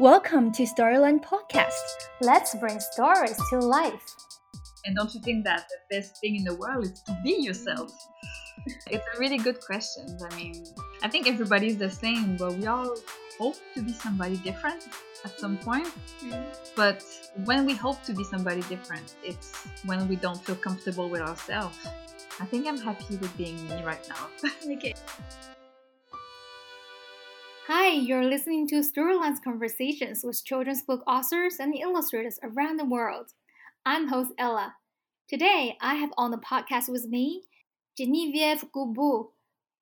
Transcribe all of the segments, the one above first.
Welcome to Storyland Podcast. Let's bring stories to life. And don't you think that the best thing in the world is to be yourself? it's a really good question. I mean, I think everybody's the same, but we all hope to be somebody different at some point. Mm. But when we hope to be somebody different, it's when we don't feel comfortable with ourselves. I think I'm happy with being me right now. okay. Hi, you're listening to Storyland's conversations with children's book authors and illustrators around the world. I'm host Ella. Today, I have on the podcast with me Genevieve Godbout.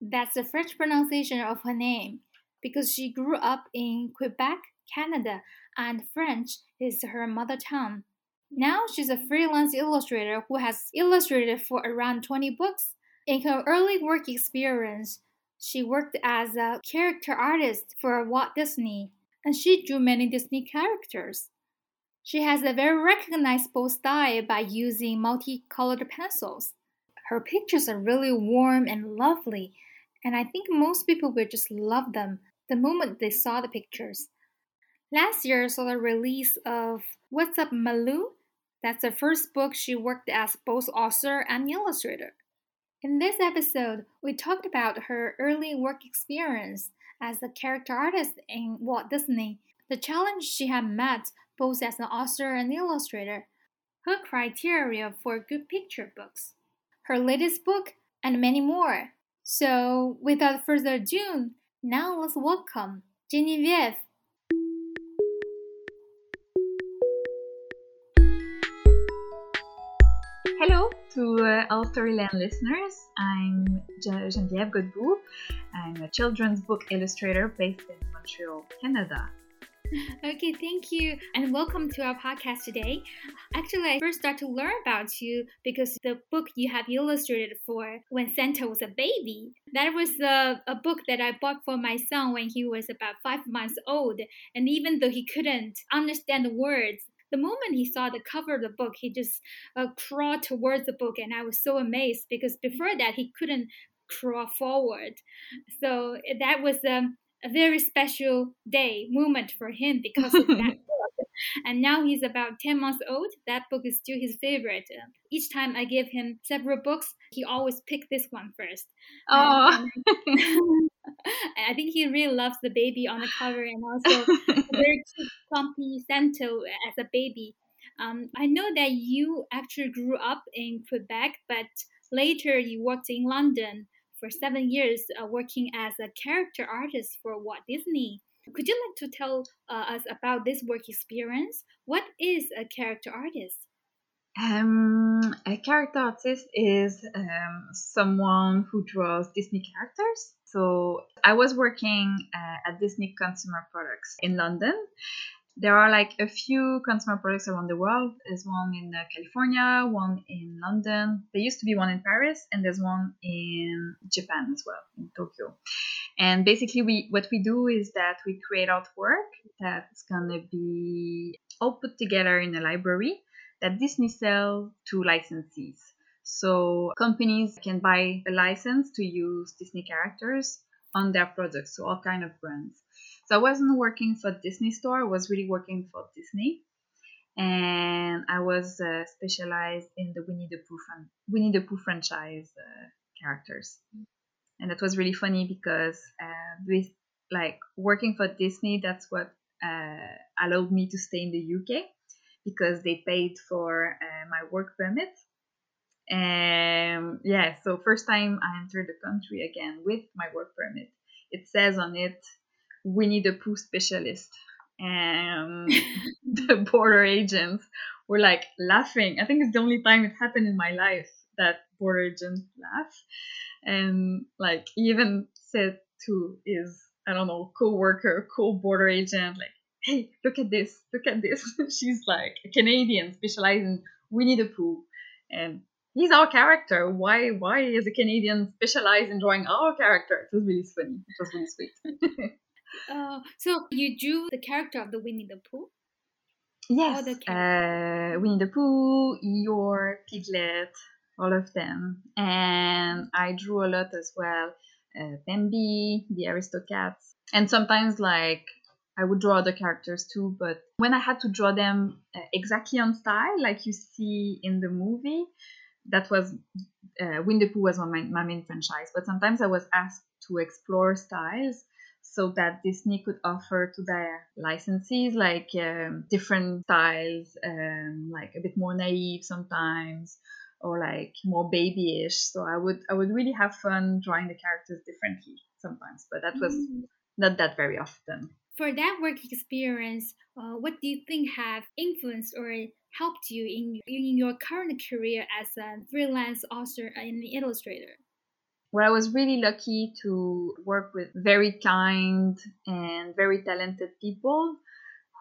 That's the French pronunciation of her name because she grew up in Quebec, Canada, and French is her mother tongue. Now she's a freelance illustrator who has illustrated for around 20 books. In her early work experience, she worked as a character artist for Walt Disney, and she drew many Disney characters. She has a very recognizable style by using multicolored pencils. Her pictures are really warm and lovely, and I think most people will just love them the moment they saw the pictures. Last year saw the release of What's Up Maloo? That's the first book she worked as both author and illustrator. In this episode, we talked about her early work experience as a character artist in Walt Disney, the challenge she had met both as an author and illustrator, her criteria for good picture books, her latest book, and many more. So, without further ado, now let's welcome Genevieve. To uh, all Storyland listeners. I'm Genevieve Godbout. I'm a children's book illustrator based in Montreal, Canada. Okay, thank you, and welcome to our podcast today. Actually, I first started to learn about you because the book you have illustrated for when Santa was a baby. That was a, a book that I bought for my son when he was about five months old, and even though he couldn't understand the words, the moment he saw the cover of the book, he just uh, crawled towards the book, and I was so amazed because before that he couldn't crawl forward. So that was um, a very special day moment for him because of that. And now he's about 10 months old. That book is still his favorite. Each time I give him several books, he always pick this one first. Oh. I think he really loves the baby on the cover and also very cute, plumpy Santa as a baby. Um, I know that you actually grew up in Quebec, but later you worked in London for seven years, uh, working as a character artist for Walt Disney. Could you like to tell uh, us about this work experience? What is a character artist? Um, a character artist is um, someone who draws Disney characters. So I was working uh, at Disney Consumer Products in London. There are like a few consumer products around the world. There's one in uh, California, one in London. There used to be one in Paris, and there's one in Japan as well, in Tokyo. And basically, we what we do is that we create artwork that's gonna be all put together in a library that Disney sells to licensees. So companies can buy a license to use Disney characters on their products, so all kind of brands. So I wasn't working for Disney Store; I was really working for Disney, and I was uh, specialized in the Winnie the Pooh fran- Winnie the Pooh franchise uh, characters, and that was really funny because uh, with like working for Disney, that's what uh, allowed me to stay in the UK because they paid for uh, my work permit. And yeah, so first time I entered the country again with my work permit, it says on it, Winnie the Pooh specialist. And the border agents were like laughing. I think it's the only time it happened in my life that border agents laugh. And like even said to his, I don't know, co-worker, co-border agent, like, hey, look at this, look at this. She's like a Canadian specializing in Winnie the Pooh. And he's our character. Why why is a Canadian specialized in drawing our character? It was really funny. It was really sweet. uh, so you drew the character of the Winnie the Pooh? Yes. Uh, Winnie the Pooh, your Piglet, all of them. And I drew a lot as well. Uh, Bambi, the Aristocats, and sometimes like I would draw other characters too, but when I had to draw them uh, exactly on style, like you see in the movie, that was uh, Winnie the Pooh was my, my main franchise. But sometimes I was asked to explore styles so that Disney could offer to their licensees like um, different styles, um, like a bit more naive sometimes, or like more babyish. So I would I would really have fun drawing the characters differently sometimes, but that was mm. not that very often. For that work experience, uh, what do you think have influenced or helped you in in your current career as a freelance author and illustrator? Well, I was really lucky to work with very kind and very talented people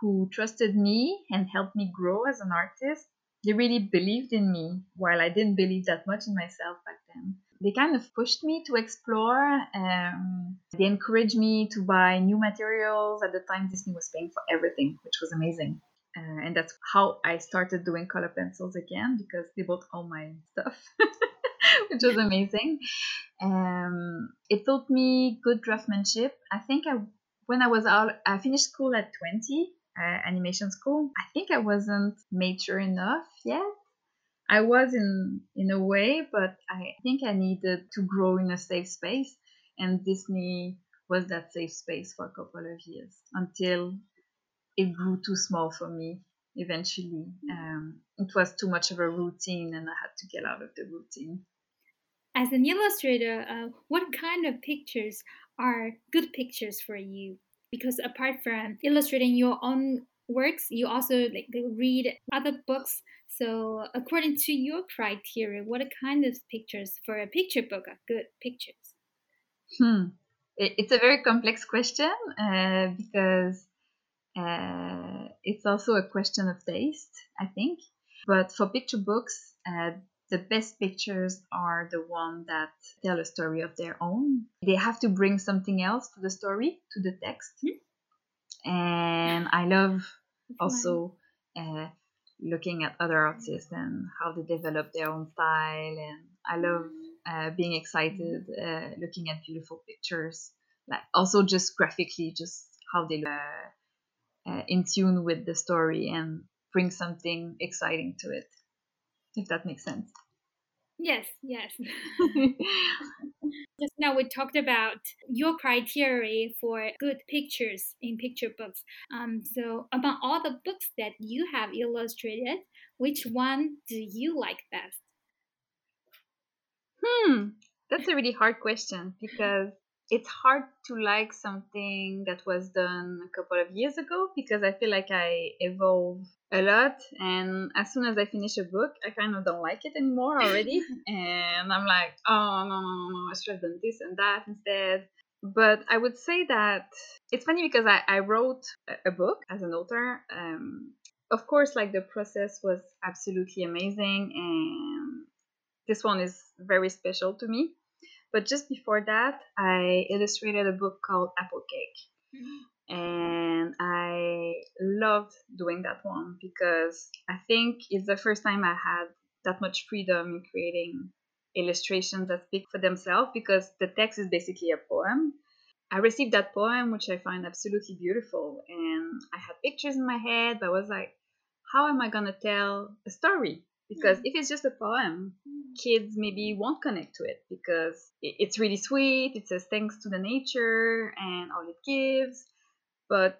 who trusted me and helped me grow as an artist they really believed in me while I didn't believe that much in myself back then. They kind of pushed me to explore. Um, they encouraged me to buy new materials. At the time, Disney was paying for everything, which was amazing. Uh, and that's how I started doing color pencils again because they bought all my stuff, which was amazing. Um, it taught me good draftsmanship. I think I, when I was out, I finished school at 20 uh, animation school. I think I wasn't mature enough yet. I was in in a way, but I think I needed to grow in a safe space, and Disney was that safe space for a couple of years until it grew too small for me. Eventually, um, it was too much of a routine, and I had to get out of the routine. As an illustrator, uh, what kind of pictures are good pictures for you? because apart from illustrating your own works, you also like read other books. So, according to your criteria, what kind of pictures for a picture book are good pictures? Hmm. It's a very complex question uh, because uh, it's also a question of taste, I think. But for picture books, uh, the best pictures are the ones that tell a story of their own. They have to bring something else to the story, to the text. Mm-hmm. And I love also uh, looking at other artists and how they develop their own style. And I love uh, being excited uh, looking at beautiful pictures. Like also just graphically, just how they look uh, uh, in tune with the story and bring something exciting to it if that makes sense. Yes, yes. Just now we talked about your criteria for good pictures in picture books. Um, so among all the books that you have illustrated, which one do you like best? Hmm, that's a really hard question because it's hard to like something that was done a couple of years ago because I feel like I evolve a lot. And as soon as I finish a book I kind of don't like it anymore already. And I'm like oh no no no no I should have done this and that instead. But I would say that it's funny because I, I wrote a book as an author. Um, of course like the process was absolutely amazing and this one is very special to me but just before that, I illustrated a book called Apple Cake. And I loved doing that one because I think it's the first time I had that much freedom in creating illustrations that speak for themselves because the text is basically a poem. I received that poem, which I find absolutely beautiful, and I had pictures in my head, but I was like, how am I going to tell a story? Because if it's just a poem kids maybe won't connect to it because it's really sweet it says thanks to the nature and all it gives. But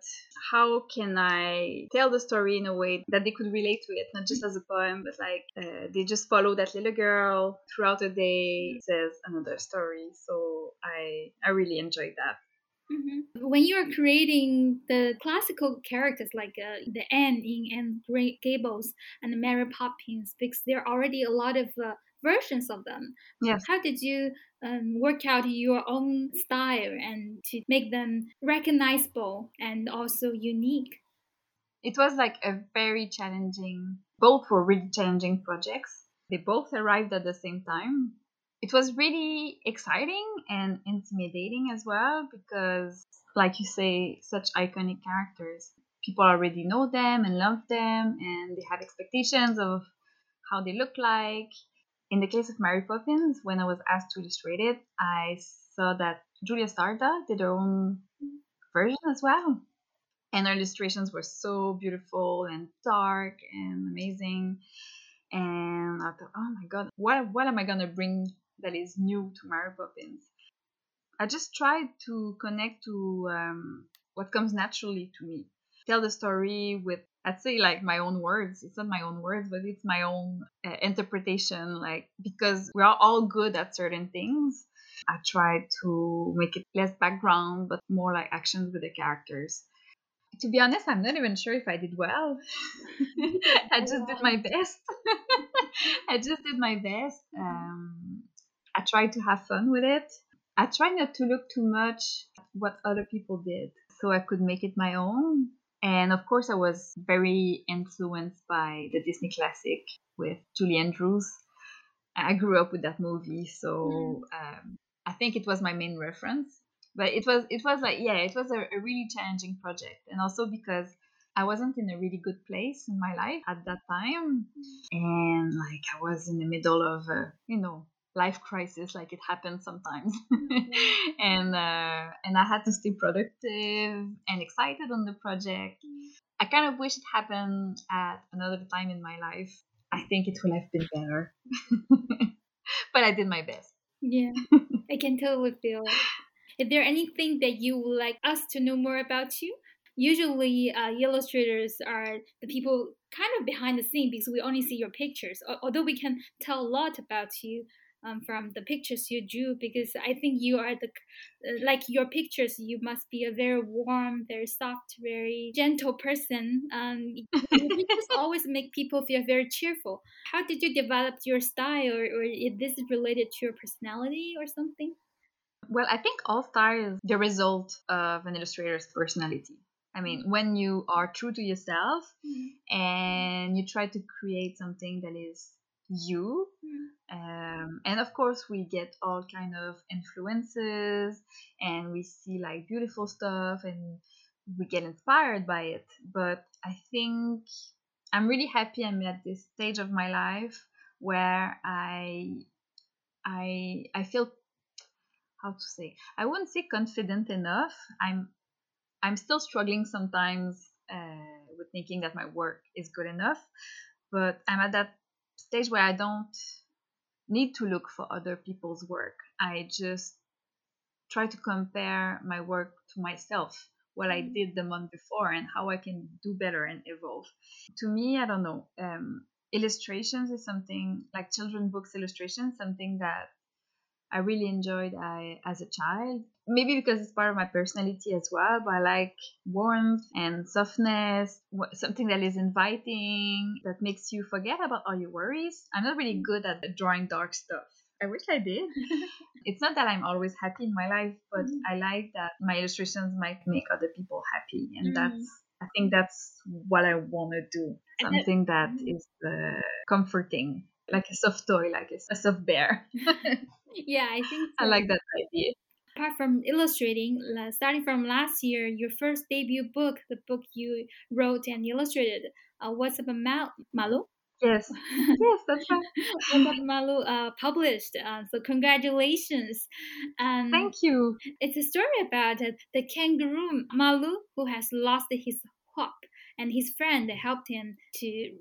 how can i tell the story in a way that they could relate to it not just as a poem but like uh, they just follow that little girl throughout the day it says another story. So i i really enjoyed that Mm-hmm. When you are creating the classical characters like uh, the Anne in Anne Gables and Mary Poppins, because there are already a lot of uh, versions of them. Yes. How did you um, work out your own style and to make them recognizable and also unique? It was like a very challenging, both were really challenging projects. They both arrived at the same time it was really exciting and intimidating as well because like you say such iconic characters. People already know them and love them and they have expectations of how they look like. In the case of mary poppins when i was asked to illustrate it i saw that julia sarda did her own version as well. And her illustrations were so beautiful and dark and amazing. And I thought, oh my god, what what am I gonna bring that is new to Mary Poppins? I just tried to connect to um, what comes naturally to me. Tell the story with, I'd say, like my own words. It's not my own words, but it's my own uh, interpretation. Like, because we are all good at certain things, I tried to make it less background, but more like actions with the characters. To be honest, I'm not even sure if I did well. I just did my best. I just did my best. Um, I tried to have fun with it. I tried not to look too much at what other people did so I could make it my own. And of course, I was very influenced by the Disney classic with Julie Andrews. I grew up with that movie, so um, I think it was my main reference. But it was it was like yeah, it was a, a really challenging project, and also because I wasn't in a really good place in my life at that time, and like I was in the middle of a, you know life crisis like it happens sometimes. And uh, and i had to stay productive and excited on the project. I kind of wish it happened at another time in my life. I think it would have been better. But i did my best. Yeah i can totally feel it. Is there anything that you would like us to know more about you? Usually uh, illustrators are the people kind of behind the scene because we only see your pictures although we can tell a lot about you um, from the pictures you drew because I think you are the uh, like your pictures you must be a very warm, very soft, very gentle person. Um, you just always make people feel very cheerful. How did you develop your style, or, or is this related to your personality or something? Well, I think all style is the result of an illustrator's personality. I mean, mm-hmm. when you are true to yourself mm-hmm. and you try to create something that is you mm. Um, and of course we get all kind of influences and we see like beautiful stuff and we get inspired by it. But i think i'm really happy i'm at this stage of my life where i i i feel how to say i wouldn't say confident enough. I'm i'm still struggling sometimes uh, with thinking that my work is good enough but i'm at that stage where I don't need to look for other people's work. I just try to compare my work to myself, what I mm-hmm. did the month before, and how I can do better and evolve. To me, I don't know. Um, illustrations is something like children books illustrations, something that I really enjoyed I, as a child. Maybe because it's part of my personality as well, but I like warmth and softness, something that is inviting, that makes you forget about all your worries. I'm not really good at drawing dark stuff. I wish I did. it's not that I'm always happy in my life, but mm. I like that my illustrations might make other people happy. And mm. that's, I think that's what I want to do. Something that mm. uh, comforting, like a soft toy, like a soft bear. yeah, I think so. I like that idea. Apart from illustrating, starting from last year, your first debut book, the book you wrote and illustrated, uh, What's Up Mal- Maloo? Yes, yes, that's right. What's Up Maloo uh, published. Uh, so congratulations. And Thank you. It's a story about uh, the kangaroo Maloo who has lost his hop and his friend helped him to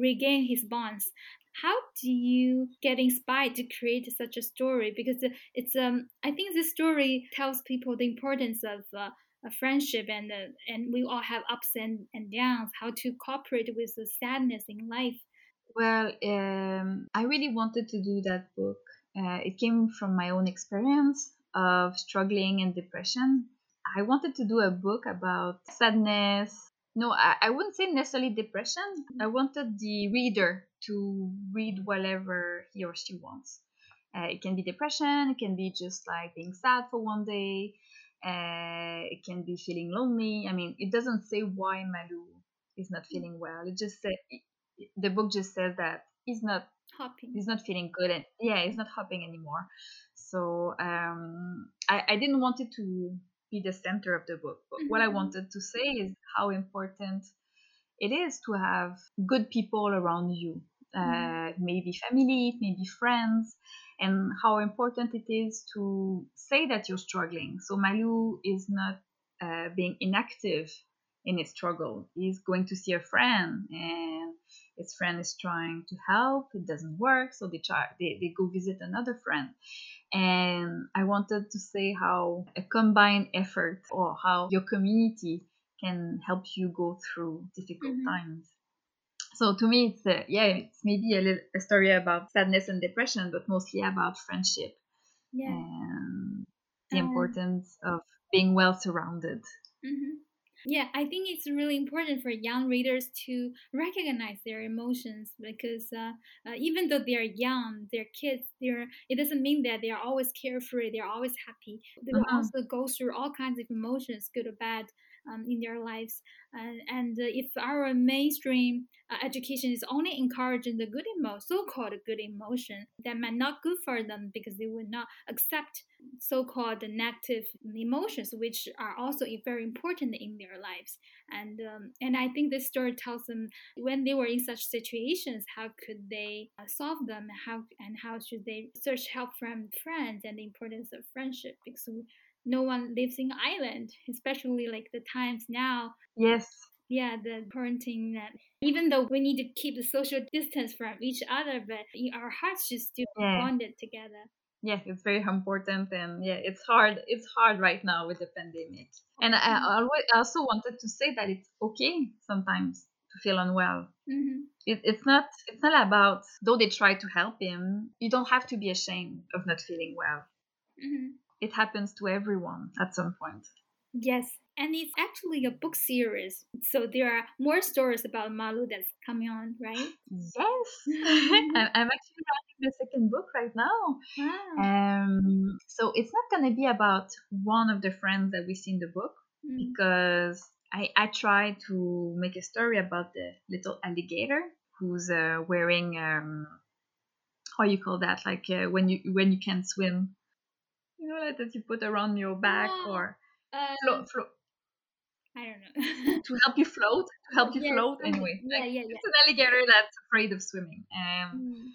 regain his bonds how do you get inspired to create such a story? Because it's um i think this story tells people the importance of uh, a friendship and uh, and we all have ups and, and downs how to cooperate with the sadness in life. Well um, i really wanted to do that book. Uh, it came from my own experience of struggling and depression. I wanted to do a book about sadness no I, I wouldn't say necessarily depression. I wanted the reader to read whatever he or she wants. Uh, it can be depression it can be just like being sad for one day uh, it can be feeling lonely. I mean it doesn't say why maloo is not feeling well. It just said the book just says that he's not hopping. he's not feeling good and yeah he's not hopping anymore. So um, I, I didn't want it to be the center of the book. But mm-hmm. what I mm-hmm. wanted to say is how important it is to have good people around you. Mm-hmm. Uh, maybe family, maybe friends, and how important it is to say that you're struggling. So Maloo is not uh, being inactive in his struggle. He's going to see a friend, and his friend is trying to help. It doesn't work, so they try. They, they go visit another friend. And I wanted to say how a combined effort or how your community can help you go through difficult Mhm. times. So to me, it's a, yeah, it's maybe a, little, a story about sadness and depression, but mostly about friendship Yeah. and the Um, importance of being well surrounded. hmm Yeah, I think it's really important for young readers to recognize their emotions because uh, uh, even though they're young, they're kids. They're it doesn't mean that they are always carefree. They're always happy. They will Mhm. also go through all kinds of emotions, good or bad, um, in their lives. And and uh, if our mainstream uh, education is only encouraging the good emotion, so-called good emotion, that might not good for them because they will not accept so-called negative emotions, which are also very important in their lives. And um, and I think this story tells them when they were in such situations, how could they uh, solve them? How and how should they search help from friends and the importance of friendship because no one lives in island, especially like the times now. Yes, Yeah, the quarantine that even though we need to keep the social distance from each other, but our hearts should still Yeah. bonded together. yeah, it's very important, and yeah, it's hard. It's hard right now with the pandemic. And I, I always also wanted to say that it's okay sometimes to feel unwell. hmm It, it's not it's not about though they try to help him. You don't have to be ashamed of not feeling well. hmm It happens to everyone at some point. Yes, and it's actually a book series, so there are more stories about Maloo that's coming on, right? Yes, I'm, I'm actually writing the second book right now. Wow. Um, so it's not gonna be about one of the friends that we see in the book Mm. because I I try to make a story about the little alligator who's uh, wearing um how you call that like uh, when you when you can't swim you know like that you put around your back or Uh, float, float I don't know. to help you float to help you Yes, float anyway Yeah, like, yeah, yeah. it's an alligator that's afraid of swimming um Mm.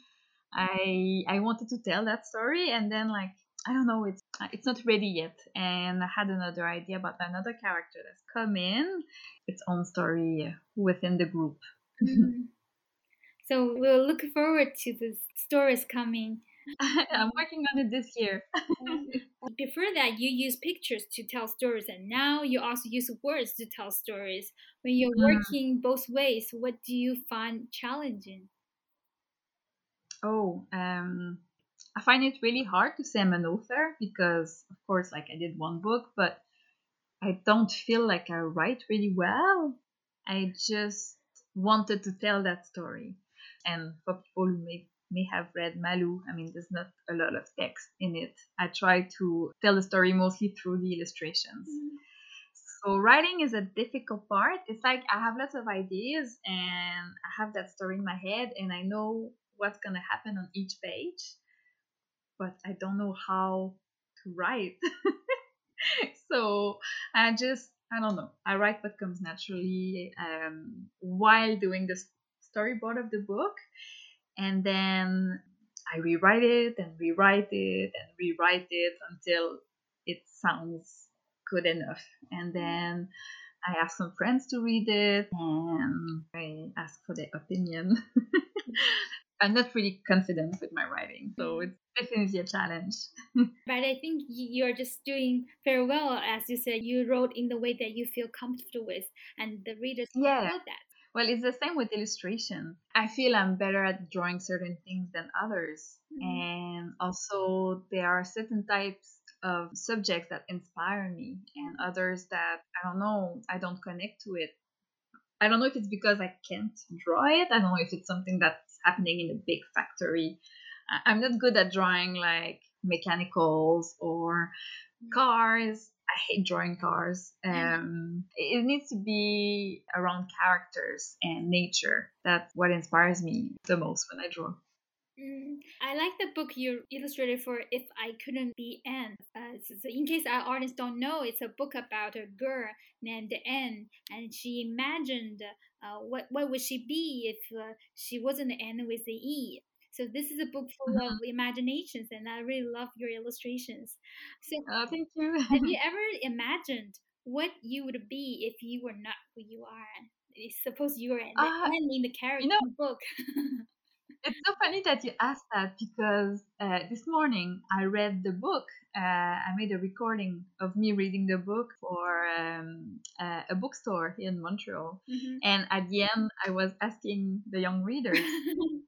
I I wanted to tell that story, and then like I don't know, it's it's not ready yet, and I had another idea about another character that's come in, its own story within the group. Mm. So we'll look forward to the stories coming. I'm working on it this year. Before that, you use pictures to tell stories, and now you also use words to tell stories. When you're Mm. working both ways, what do you find challenging? Oh, um, I find it really hard to say I'm an author because, of course, like I did one book, but I don't feel like I write really well. I just wanted to tell that story. And for people who may, may have read Maloo, I mean, there's not a lot of text in it. I try to tell the story mostly through the illustrations. So writing is a difficult part. It's like I have lots of ideas and I have that story in my head and I know what's gonna happen on each page, but I don't know how to write. so I just I don't know. I write what comes naturally um, while doing the storyboard of the book, and then I rewrite it and rewrite it and rewrite it until it sounds good enough. And then I ask some friends to read it and I ask for their opinion. I'm not really confident with my writing, so mm. it's definitely a challenge. But I think you're just doing very well. As you said, you wrote in the way that you feel comfortable with, and the readers Yeah. that. Well, it's the same with illustration. I feel I'm better at drawing certain things than others. Mhm. And also, there are certain types of subjects that inspire me, and others that I don't know, I don't connect to it. I don't know if it's because I can't draw it. I don't know if it's something that's happening in a big factory. I'm not good at drawing like mechanicals or cars. I hate drawing cars. Um, it needs to be around characters and nature. That's what inspires me the most when I draw. Mm, I like the book you illustrated for If I Couldn't Be Anne. Uh, so, so in case our audience don't know, it's a book about a girl named Anne, and she imagined uh, what what would she be if uh, she wasn't Anne with the E. So this is a book full of imaginations, and I really love your illustrations. So Oh, thank you. have you ever imagined what you would be if you were not who you are. Suppose you were Uh, ending the character you know, in the book. it's so funny that you asked that because uh, this morning I read the book. Uh, I made a recording of me reading the book for um, uh, a bookstore here in Montreal. Mhm. And at the end, I was asking the young readers,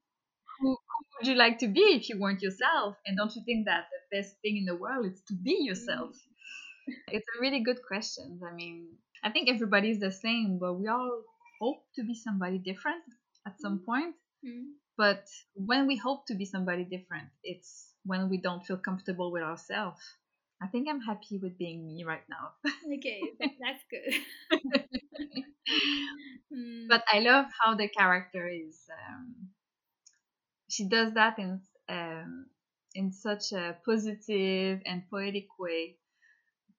who would you like to be if you weren't yourself? And don't you think that the best thing in the world is to be yourself? It's a really good question. I mean, I think everybody's the same, but we all hope to be somebody different at some point. Mm. But when we hope to be somebody different, it's when we don't feel comfortable with ourselves. I think I'm happy with being me right now. okay, that's good. Mm. but I love how the character is. Um, she does that in um, in such a positive and poetic way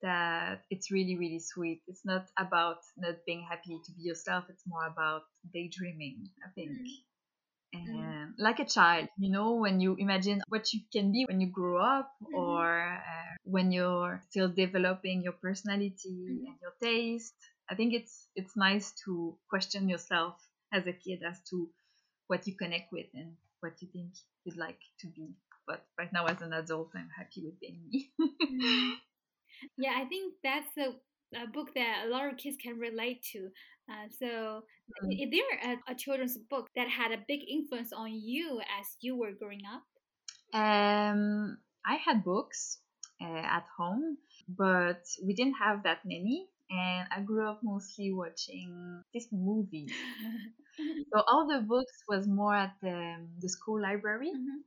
that it's really really sweet. It's not about not being happy to be yourself. It's more about daydreaming. I think. And like a child, you know, when you imagine what you can be when you grow up, Mhm. or uh, when you're still developing your personality Mhm. and your taste, I think it's it's nice to question yourself as a kid as to what you connect with and what you think you'd like to be. But right now, as an adult, I'm happy with being me. Mm. Yeah, I think that's a, a book that a lot of kids can relate to. Uh, so, Mm. is there a, a children's book that had a big influence on you as you were growing up? Um, I had books uh, at home, but we didn't have that many. And I grew up mostly watching Disney movies. So all the books was more at the, the school library Mhm.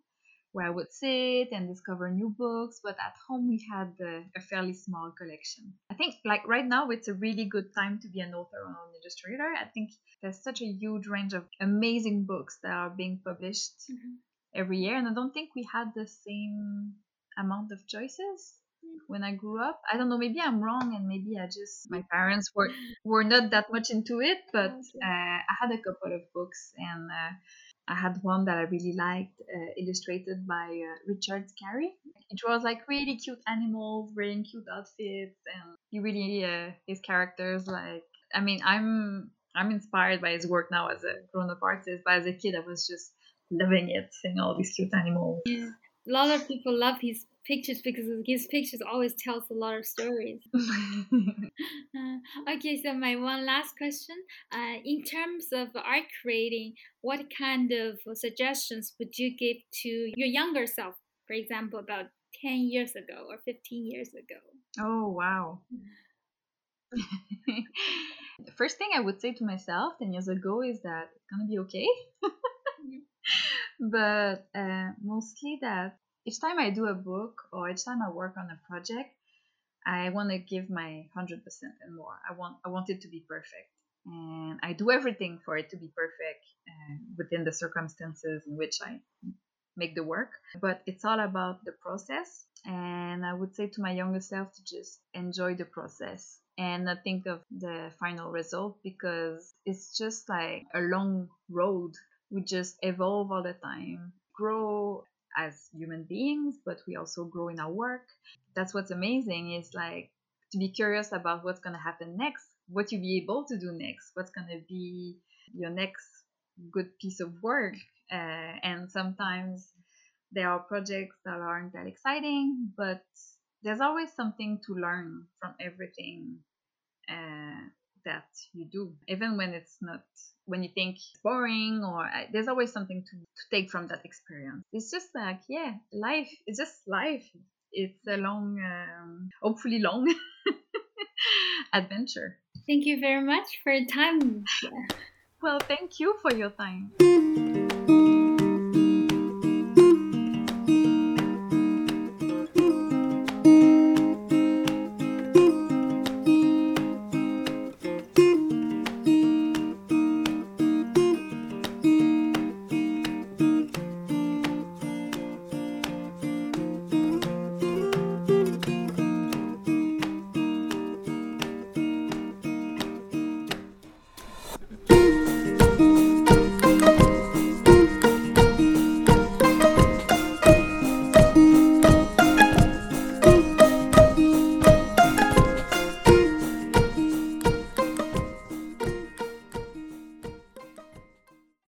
where I would sit and discover new books. But at home we had uh, a fairly small collection. I think like right now it's a really good time to be an author or an illustrator. I think there's such a huge range of amazing books that are being published Mhm. every year and i don't think we had the same amount of choices. When i grew up i don't know maybe i'm wrong and maybe i just my parents were were not that much into it but uh, i had a couple of books and uh, i had one that i really liked uh, illustrated by uh, richard scarry it was like really cute animals wearing cute outfits and he really uh, his characters like i mean i'm i'm inspired by his work now as a grown-up artist but as a kid i was just loving it, seeing all these cute animals. Yeah. A lot of people love his pictures because his pictures always tells a lot of stories. Uh, okay, so my one last question. Uh, in terms of art creating, what kind of suggestions would you give to your younger self, for example, about 10 years ago or 15 years ago? oh, wow. the first thing I would say to myself 10 years ago is that it's going to be okay. but uh, mostly that each time I do a book or each time I work on a project, I want to give my 100% and more. I want I want it to be perfect. And I do everything for it to be perfect uh, within the circumstances in which I make the work. But it's all about the process. And I would say to my younger self to just enjoy the process and not think of the final result because it's just like a long road. We just evolve all the time, grow as human beings, but we also grow in our work. That's what's amazing is like to be curious about what's going to happen next, what you'll be able to do next, what's going to be your next good piece of work. Uh, and sometimes there are projects that aren't that exciting, but there's always something to learn from everything uh, that you do, even when it's not when you think it's boring or uh, there's always something to, to take from that experience. It's just like yeah, life. It's just life. It's a long, um, hopefully long adventure. Thank you very much for your time. Well, thank you for your time.